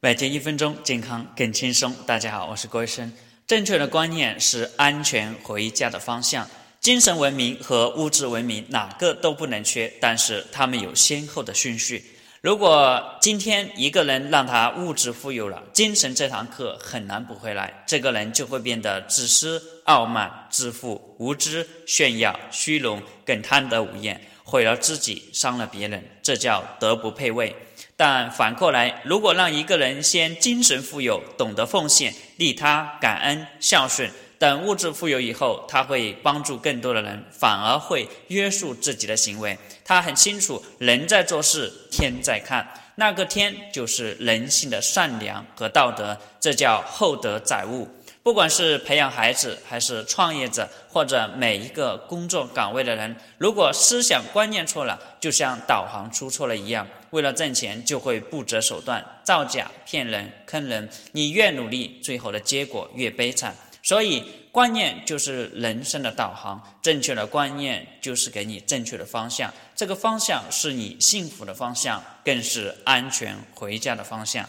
每天一分钟，健康更轻松。大家好，我是郭医生。正确的观念是安全回家的方向。精神文明和物质文明哪个都不能缺，但是他们有先后的顺序。如果今天一个人让他物质富有了，精神这堂课很难补回来，这个人就会变得自私、傲慢、自负、无知、炫耀、虚荣，更贪得无厌，毁了自己，伤了别人，这叫德不配位。但反过来，如果让一个人先精神富有，懂得奉献、利他、感恩、孝顺，等物质富有以后，他会帮助更多的人，反而会约束自己的行为。他很清楚，人在做事，天在看，那个天就是人性的善良和道德，这叫厚德载物。不管是培养孩子，还是创业者，或者每一个工作岗位的人，如果思想观念错了，就像导航出错了一样，为了挣钱就会不择手段，造假、骗人、坑人。你越努力，最后的结果越悲惨。所以，观念就是人生的导航，正确的观念就是给你正确的方向，这个方向是你幸福的方向，更是安全回家的方向。